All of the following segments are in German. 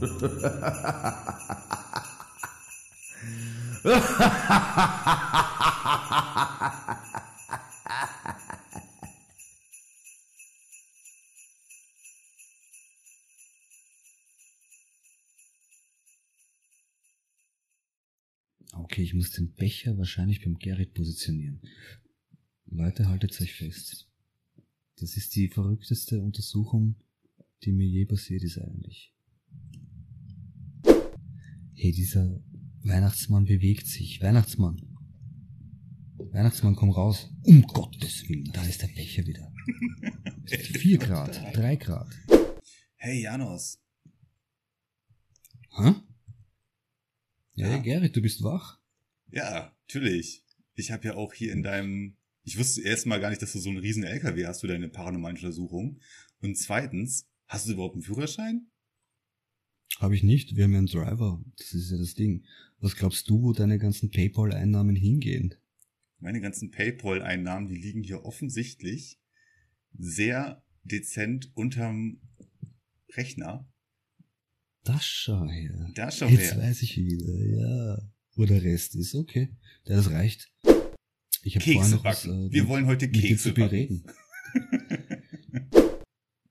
Okay, ich muss den Becher wahrscheinlich beim Gerrit positionieren. Leute, haltet euch fest. Das ist die verrückteste Untersuchung, die mir je passiert ist eigentlich. Hey, dieser Weihnachtsmann bewegt sich. Weihnachtsmann. Weihnachtsmann, komm raus. Um Gottes Willen, da ist der Becher wieder. Vier Grad, drei Grad. Hey Janos, Hä? Ja, Ja. Gerrit, du bist wach? ja, natürlich. Ich habe ja auch hier in deinem, ich wusste erst mal gar nicht, dass du so einen riesen LKW hast für deine paranormalen Untersuchungen. Und zweitens, hast du überhaupt einen Führerschein? Habe ich nicht. Wir haben ja einen Driver. Das ist ja das Ding. Was glaubst du, wo deine ganzen PayPal-Einnahmen hingehen? Meine ganzen PayPal-Einnahmen, die liegen hier offensichtlich sehr dezent unterm Rechner. Das schau her. Da schau Jetzt her. weiß ich wieder, ja. Wo der Rest ist, okay. Das reicht. Ich habe Kekse noch was, äh, Wir wollen heute Kekse backen. bereden.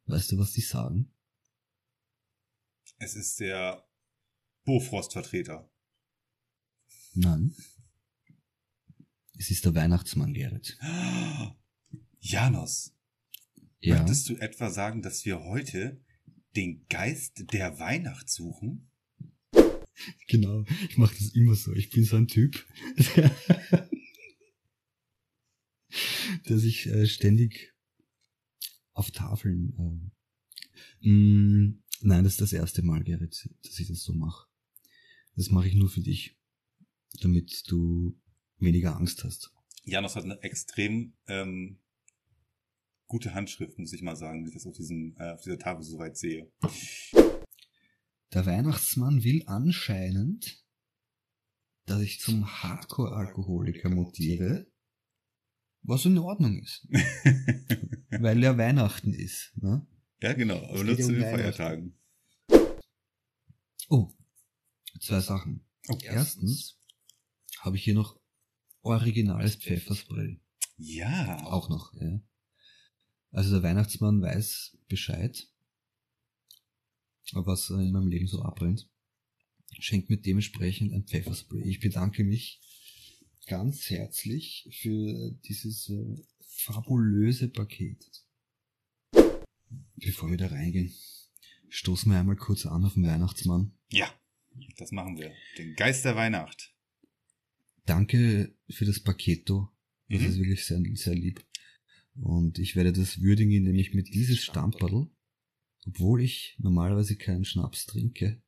Weißt du, was die sagen? Es ist der Bofrost-Vertreter. Nein. Es ist der Weihnachtsmann, Gerrit. Janos, Ja. möchtest du etwa sagen, dass wir heute den Geist der Weihnacht suchen? Genau, ich mache das immer so. Ich bin so ein Typ, der, der sich äh, ständig auf Tafeln. Äh, mh, nein, das ist das erste Mal, Gerrit, dass ich das so mache. Das mache ich nur für dich, damit du weniger Angst hast. Janos hat eine extrem ähm, gute Handschrift, muss ich mal sagen, wenn ich das auf, diesem, äh, auf dieser Tafel so weit sehe. Der Weihnachtsmann will anscheinend, dass ich zum Hardcore-Alkoholiker mutiere, was in Ordnung ist, weil ja Weihnachten ist. Ne? Ja, genau, aber nur zu den. Feiertagen. Oh, zwei Sachen. Oh, Erstens habe ich hier noch originales Pfefferspray. Ja. Auch noch, ja. Also der Weihnachtsmann weiß Bescheid, was in meinem Leben so abbrennt. Schenkt mir dementsprechend ein Pfefferspray. Ich bedanke mich ganz herzlich für dieses äh, fabulöse Paket. Bevor wir da reingehen, stoßen wir einmal kurz an auf den Weihnachtsmann. Ja, das machen wir. Den Geist der Weihnacht. Danke für das Paketo. Das Mhm. ist wirklich sehr, sehr lieb. Und ich werde das würdigen, indem ich mir dieses Stamperl, obwohl ich normalerweise keinen Schnaps trinke,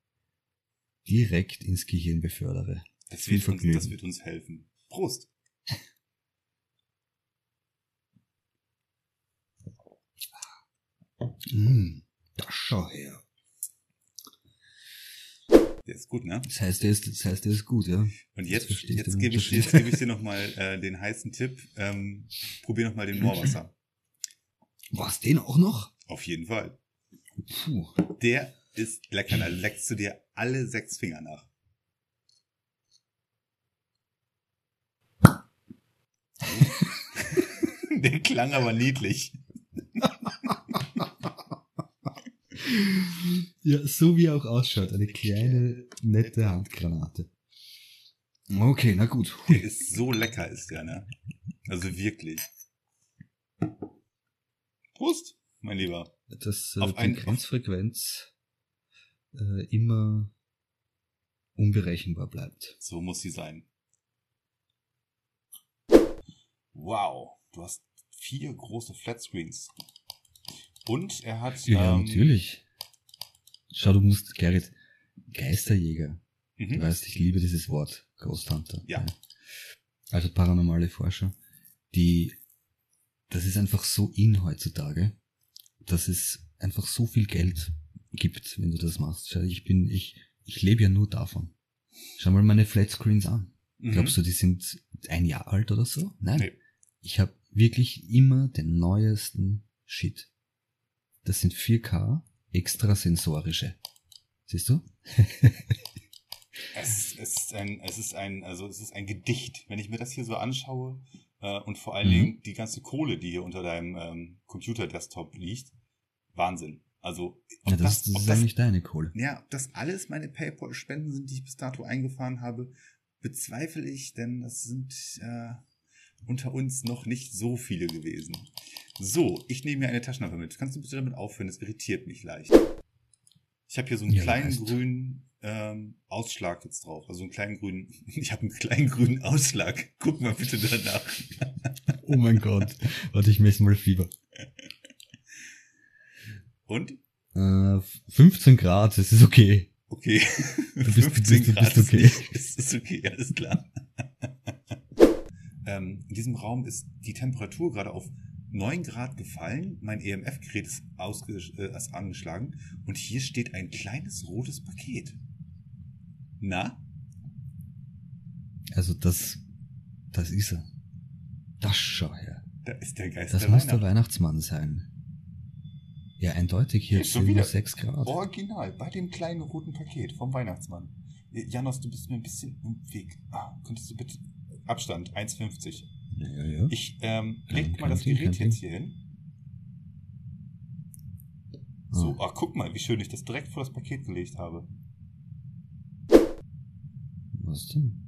direkt ins Gehirn befördere. Das Viel wird, uns, das wird uns helfen. Prost. Mm, das schau her. Der ist gut, ne? Das heißt, der ist, das heißt, der ist gut, ja? Und jetzt, jetzt gebe ich, jetzt gebe ich dir nochmal äh, den heißen Tipp. Ähm, probier nochmal den Moorwasser. Was, den auch noch? Auf jeden Fall. Puh. Der ist lecker. Da leckst du dir alle sechs Finger nach. Der klang aber niedlich. Ja, so wie er auch ausschaut. Eine kleine, nette Handgranate. Okay, na gut. Der ist so lecker, ist der, ne? Also wirklich. Prost, mein Lieber. dass äh, Auf die Grenzfrequenz äh, immer unberechenbar bleibt. So muss sie sein. Wow, du hast vier große Flatscreens. Und er hat. Ja, ähm, natürlich. Schau, du musst, Gerrit, Geisterjäger. Du Mhm. weißt, ich liebe dieses Wort, Ghost Hunter. Ja. Also paranormale Forscher. die, das ist einfach so in heutzutage, dass es einfach so viel Geld gibt, wenn du das machst. Schau, Ich bin, ich, ich lebe ja nur davon. Schau mal meine Flatscreens an. Mhm. Glaubst du, die sind ein Jahr alt oder so? Nein. Nee. Ich habe wirklich immer den neuesten Shit. Das sind 4K extrasensorische. Siehst du? Es, ist ein, es ist ein, also es ist ein Gedicht. Wenn ich mir das hier so anschaue äh, und vor allen Mhm. Dingen die ganze Kohle, die hier unter deinem ähm, Computer-Desktop liegt, Wahnsinn. Also Ja, das, das, ob ist eigentlich deine Kohle. ja, ob das alles meine PayPal-Spenden sind, die ich bis dato eingefahren habe, bezweifle ich, denn das sind äh, unter uns noch nicht so viele gewesen. So, ich nehme mir eine Taschenlampe mit. Kannst du bitte damit aufhören? Das irritiert mich leicht. Ich habe hier so einen Ja, kleinen weißt. grünen ähm, Ausschlag jetzt drauf. Also einen kleinen grünen. Ich habe einen kleinen grünen Ausschlag. Guck mal bitte danach. Oh mein Gott. Warte, ich messe mal Fieber. Und? Äh, 15 Grad, das ist okay. Okay. Du bist- du bist- 15 du Grad bist ist okay. nicht- Ist, ist okay, alles klar. ähm, in diesem Raum ist die Temperatur gerade auf 9 Grad gefallen. Mein EMF-Gerät ist, ausge äh, ist angeschlagen. Und hier steht ein kleines rotes Paket. Na? Also das, das ist er. Das schau her. Da ist der Geist Das der muss der Weihnacht. Weihnachtsmann sein. Ja, eindeutig hier Ist schon sind wieder- nur 6 Grad. Original, bei dem kleinen roten Paket vom Weihnachtsmann. Äh, Janos, du bist mir ein bisschen im Weg. Ah, könntest du bitte... Abstand, 1,50. Ja, ja. Ich ähm, leg mal das Gerät jetzt hier hin. So, Ah. ah, guck mal, wie schön ich das direkt vor das Paket gelegt habe. Was denn?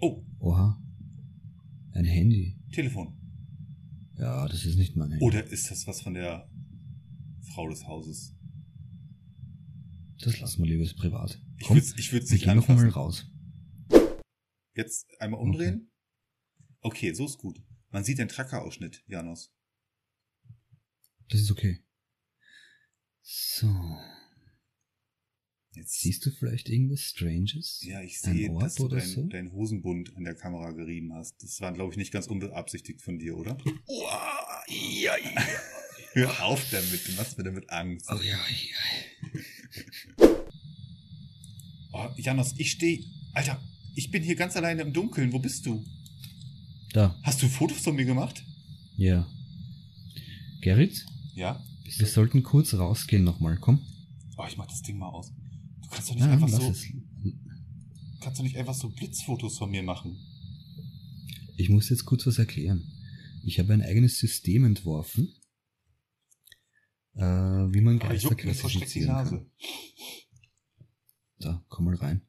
Oh, Oha. Ein Handy. Telefon. Ja, das ist nicht mein Handy. Oder ist das was von der Frau des Hauses? Das lassen wir lieber, privat. Ich Komm, würde ich würd's wir nicht gehen noch mal anfassen. raus. Jetzt einmal umdrehen. Okay, so ist gut. Man sieht den Tracker-Ausschnitt, Janos. Das ist okay. So. Jetzt Siehst du vielleicht irgendwas Stranges? Ja, ich sehe, Orb dass du dein, so? dein Hosenbund an der Kamera gerieben hast. Das war, glaube ich, nicht ganz unbeabsichtigt von dir, oder? Uah, ja, ja. Hör auf damit, du machst mir damit Angst. Oh ja, ja. Oh, Janos, ich stehe. Alter, ich bin hier ganz alleine im Dunkeln. Wo bist du? Da, Hast du Fotos von mir gemacht? ja. Gerrit, Ja. wir sollten kurz rausgehen nochmal, komm. Oh, ich mach das Ding mal aus. Du kannst doch nicht Ja, einfach so, es. kannst doch nicht einfach so Blitzfotos von mir machen. Ich muss jetzt kurz was erklären. Ich habe ein eigenes System entworfen, äh, wie man Geister die klassifizieren Nase. kann. Da, komm mal rein.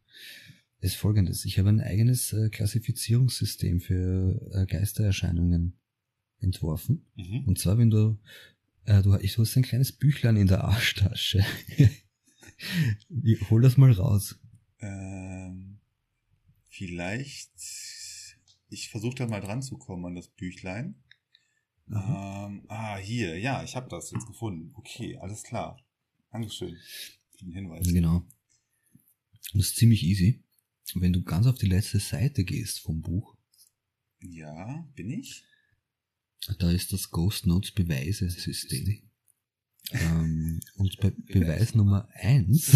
Es ist folgendes. Ich habe ein eigenes äh, Klassifizierungssystem für äh, Geistererscheinungen entworfen. Mhm. Und zwar, wenn du, äh, du, ich, du hast ein kleines Büchlein in der Arschtasche. Wie- Hol das mal raus. Ähm, vielleicht. Ich versuche da mal dran zu kommen an das Büchlein. Ähm, ah, hier, ja, ich habe das jetzt gefunden. Okay, alles klar. Dankeschön für den Hinweis. Genau. Das ist ziemlich easy. Wenn du ganz auf die letzte Seite gehst vom Buch, Ja, bin ich? da ist das Ghost Notes Beweise-System. ähm, und bei Beweis Nummer eins.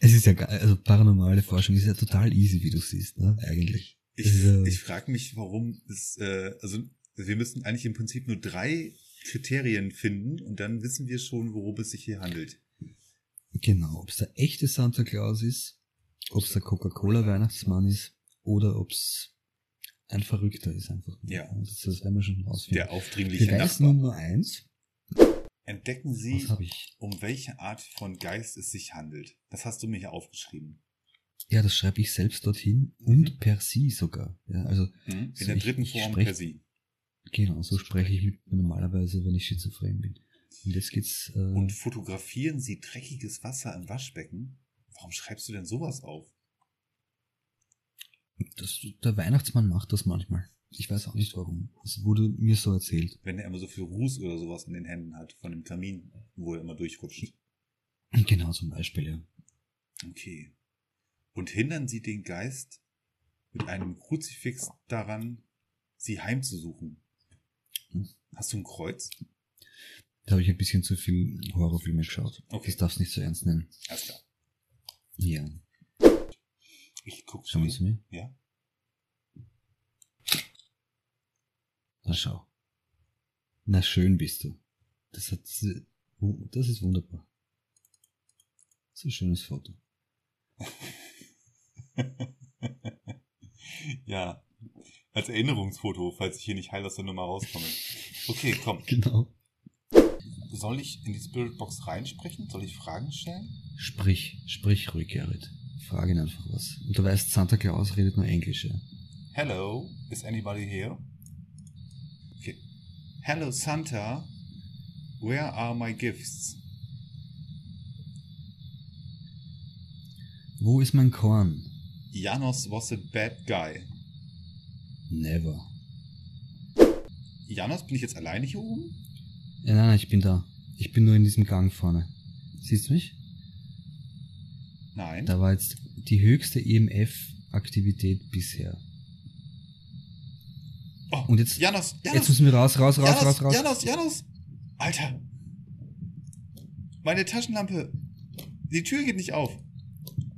es ist ja geil, also paranormale Forschung ist ja total easy, wie du siehst, ne? Eigentlich. Ich, Ja. ich frage mich, warum es, äh, also wir müssen eigentlich im Prinzip nur drei Kriterien finden und dann wissen wir schon, worum es sich hier handelt. Genau, ob es der echte Santa Claus ist, ob es der Coca-Cola-Weihnachtsmann ist oder ob es ein Verrückter ist einfach. Ja. Das, das werden wir schon rausfinden. Der aufdringliche Beweis Nachbar. Nummer eins. Entdecken Sie, ich? um welche Art von Geist es sich handelt. Das hast du mir hier aufgeschrieben. Ja, das schreibe ich selbst dorthin und per Sie sogar. Ja, also Mhm. In So, der ich- dritten ich Form sprech- per Sie. genau, so spreche ich mit mir normalerweise, wenn ich schizophren bin. Und jetzt geht's. Äh, Und fotografieren Sie dreckiges Wasser im Waschbecken? Warum schreibst du denn sowas auf? das, der Weihnachtsmann macht das manchmal. Ich weiß auch nicht warum. Es wurde mir so erzählt. Wenn er immer so viel Ruß oder sowas in den Händen hat, von dem Kamin, wo er immer durchrutscht. Genau, zum Beispiel, ja. Okay. und hindern Sie den Geist mit einem Kruzifix daran, Sie heimzusuchen. Hm. Hast du ein Kreuz? Da habe ich ein bisschen zu viel Horrorfilme geschaut. Okay. Das darfst nicht so ernst nennen. Alles klar. Ja. Ich guck Schauen Sie mir. Ja. Na schau. Na schön bist du. Das hat, das ist wunderbar. Ist ein schönes Foto. ja. Als Erinnerungsfoto, falls ich hier nicht heil aus der Nummer rauskomme. Okay, komm. Genau. Soll ich in die Spirit Box reinsprechen? Soll ich Fragen stellen? Sprich, sprich ruhig, Gerrit. Frag ihn einfach was. Und du weißt, Santa Claus redet nur Englisch, ja? Hello, is anybody here? Okay. Hello Santa, where are my gifts? Wo ist mein Korn? Janos was a bad guy. Never. Janos, bin ich jetzt alleine hier oben? Ja, nein, nein, ich bin da. Ich bin nur in diesem Gang vorne. Siehst du mich? Nein. Da war jetzt die höchste EMF-Aktivität bisher. Oh, Und jetzt, Janos, Janos, jetzt müssen wir raus, raus, raus, Janos, raus, raus. Janos, Janos. Alter. Meine Taschenlampe. Die Tür geht nicht auf.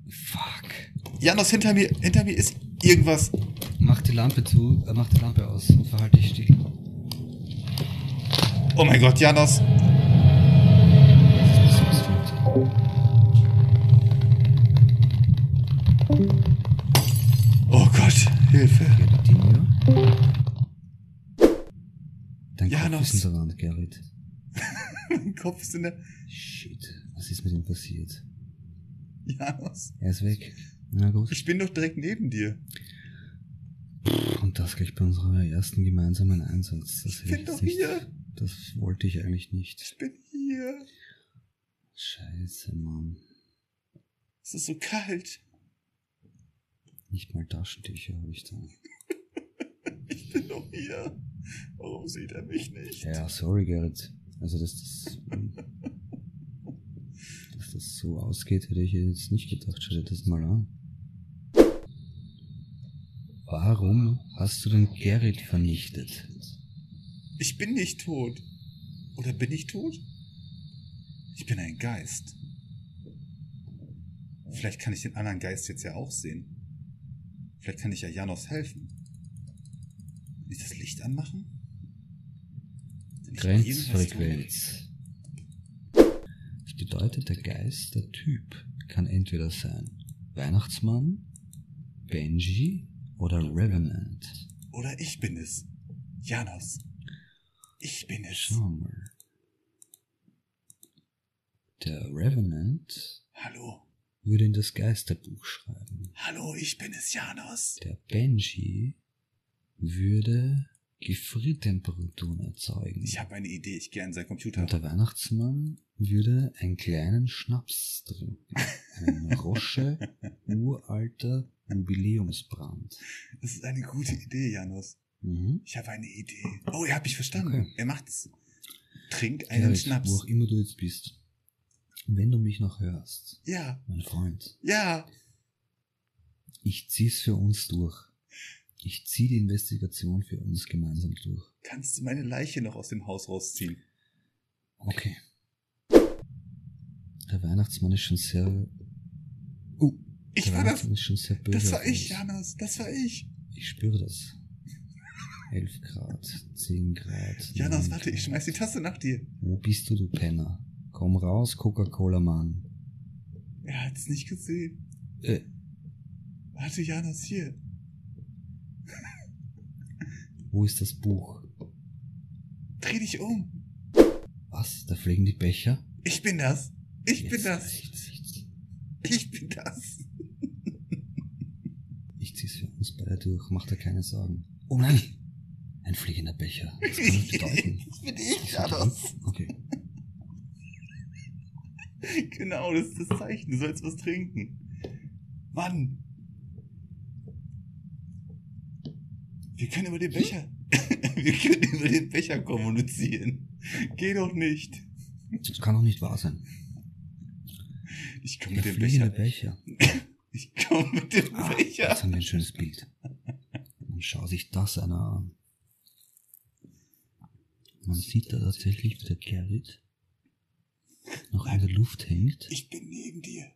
Fuck. Janos, hinter mir, hinter mir ist irgendwas. Mach die Lampe zu, äh, mach die Lampe aus und verhalte dich still. Oh mein Gott, Janos. Oh Gott, Hilfe. Dein Janos. Kopf ist in der Wand, Gerrit. mein Kopf ist in der... Shit, was ist mit ihm passiert? Janos. Er ist weg. Na gut. Ich bin doch direkt neben dir. Und das gleich bei unserem ersten gemeinsamen Einsatz. Das Ich bin doch nicht, hier. Das wollte ich eigentlich nicht. Ich bin hier. Scheiße, Mann. Es ist so kalt. Nicht mal Taschentücher habe ich da. Ich bin doch hier. Warum sieht er mich nicht? Ja, sorry, Gerrit. Also, dass das, dass das so ausgeht, hätte ich jetzt nicht gedacht. Schau dir das mal an. Warum hast du den Gerrit vernichtet? Ich bin nicht tot. Oder bin ich tot? Ich bin ein Geist. Vielleicht kann ich den anderen Geist jetzt ja auch sehen. Vielleicht kann ich ja Janos helfen. Kann ich das Licht anmachen? Grenzfrequenz. Das bedeutet, der Geist, der Typ, kann entweder sein Weihnachtsmann, Benji oder Revenant. Oder ich bin es. Janos. Ich bin es. Mal. Der Revenant Hallo. würde in das Geisterbuch schreiben. Hallo, ich bin es, Janos. Der Benji würde Gefriertemperaturen erzeugen. Ich habe eine Idee. Ich gehe an seinen Computer. Und der Weihnachtsmann würde einen kleinen Schnaps trinken. Ein Rosche uralter Jubiläumsbrand. Das ist eine gute Idee, Janos. Mhm. Ich habe eine Idee. Oh, ihr habt mich verstanden. Okay. Er macht's. Trink einen Gerrit, Schnaps. wo auch immer du jetzt bist. Wenn du mich noch hörst, Ja, mein Freund, ja. ich zieh's für uns durch. Ich zieh die Investigation für uns gemeinsam durch. Kannst du meine Leiche noch aus dem Haus rausziehen? Okay. Der Weihnachtsmann ist schon sehr. Uh, Ich war das. Weihnachtsmann ist schon sehr böse. Das war ich, uns. Janos. Das war ich. Ich spüre das. 11 Grad, 10 Grad. Janos, 9 warte, ich schmeiß die Tasse nach dir. Wo bist du, du Penner? Komm raus, Coca-Cola-Mann. Er hat's nicht gesehen. Äh, Warte, Janos, hier. wo ist das Buch? Dreh dich um. Was? Da fliegen die Becher? Ich bin das. Ich bin Jetzt das. reicht's. Ich bin das. Ich zieh's für uns beide durch, mach dir keine Sorgen. Oh nein! Fliegender Becher. Was kann das bedeuten? Das bin ich, Ist er Janos. drin? Okay. Genau, das ist das Zeichen. Du sollst was trinken. Mann. Wir können über den Becher. Wir können über den Becher kommunizieren. Geh doch nicht. Das kann doch nicht wahr sein. Ich komme mit dem Becher. Becher. Ich komme mit dem Ah, Becher. Jetzt haben wir ein schönes Bild. Dann schau sich das einer an. Man sieht da tatsächlich, wie der Gerrit noch in der Luft hängt. Ich bin neben dir.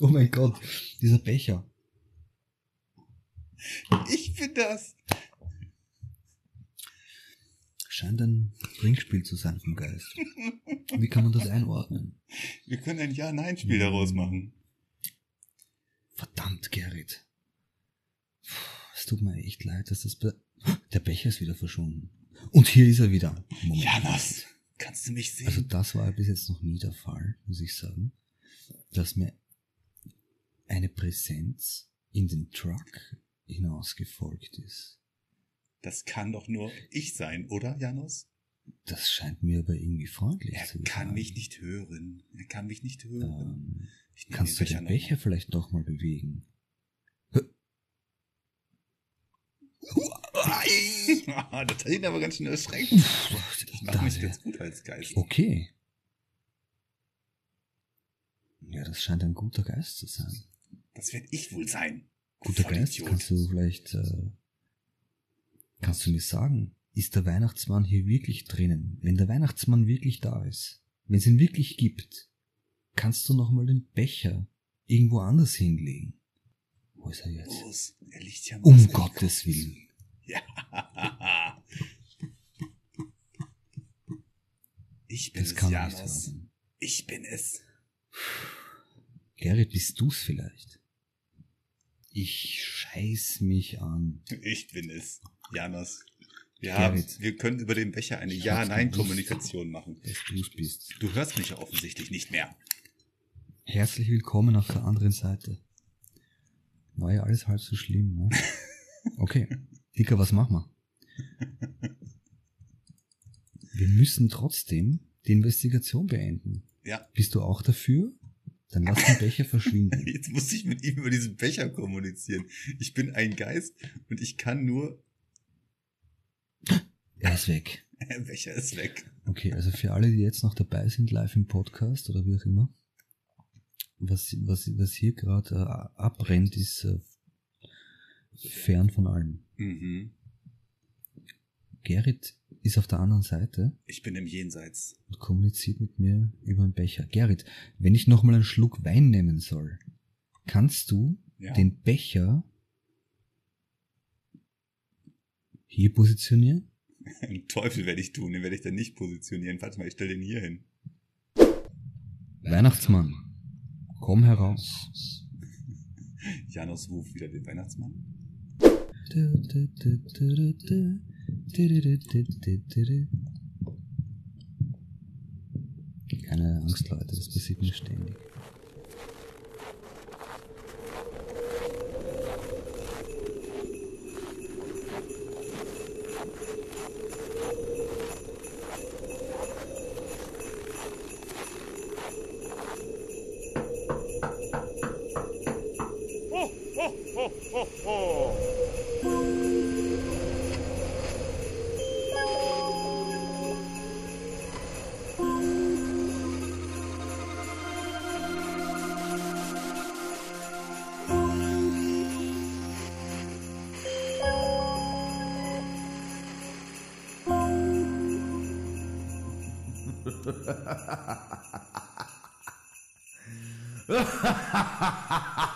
Oh mein Gott, dieser Becher. Ich bin das. Scheint ein Trinkspiel zu sein vom Geist. Wie kann man das einordnen? Wir können ein Ja-Nein-Spiel daraus machen. Verdammt, Gerrit. Es tut mir echt leid, dass das... Be Der Becher ist wieder verschwunden. Und hier ist er wieder. Moment. Janos, kannst du mich sehen? Also das war bis jetzt noch nie der Fall, muss ich sagen, dass mir eine Präsenz in den Truck hinausgefolgt ist. das kann doch nur ich sein, oder, Janos? Das scheint mir aber irgendwie freundlich Er zu kann sein. mich nicht hören. Er kann mich nicht hören. Ähm, kannst du den Becher vielleicht doch mal bewegen? mal. das hat ihn aber ganz schön erschreckt. Ich mache Da mich ganz gut als Geist. Okay. Ja, das scheint ein guter Geist zu sein. Das werde ich wohl sein. Guter Geist, Vollidiot. kannst du vielleicht, äh, kannst du mir sagen, ist der Weihnachtsmann hier wirklich drinnen? Wenn der Weihnachtsmann wirklich da ist, wenn es ihn wirklich gibt, kannst du nochmal den Becher irgendwo anders hinlegen? Wo ist er jetzt? Los, er liegt ja Um. Gottes Willen. Ja. Ich bin Das es, kann nicht Janos. hören. Ich bin es. Gerrit, bist du's vielleicht? Ich scheiß mich an. Ich bin es, Janos. Wir, Gerrit. haben, wir können über den Becher eine Ja-Nein-Kommunikation machen. Dass du's bist. Du hörst mich ja offensichtlich nicht mehr. Herzlich willkommen auf der anderen Seite. War ja alles halb so schlimm, ne? Okay. Dicker, was machen wir? Wir müssen trotzdem die Investigation beenden. Ja, Bist du auch dafür? Dann lass den Becher verschwinden. jetzt muss ich mit ihm über diesen Becher kommunizieren. Ich bin ein Geist und ich kann nur. Er ist weg. Der Becher ist weg. Okay, also für alle, die jetzt noch dabei sind, live im Podcast oder wie auch immer, was, was, was hier gerade äh, abbrennt, ist äh, fern von allem. Mhm. Gerrit ist auf der anderen Seite Ich bin im Jenseits. und kommuniziert mit mir über einen Becher. Gerrit, wenn ich nochmal einen Schluck Wein nehmen soll, kannst du Ja. den Becher hier positionieren? Einen Teufel werde ich tun, den werde ich dann nicht positionieren. Warte mal, ich stelle den hier hin. Weihnachtsmann, komm heraus. Janos ruft wieder den Weihnachtsmann. Keine Angst, Leute, das passiert mir ständig. 哦哦。哈哈哈哈哈！哈哈哈哈哈！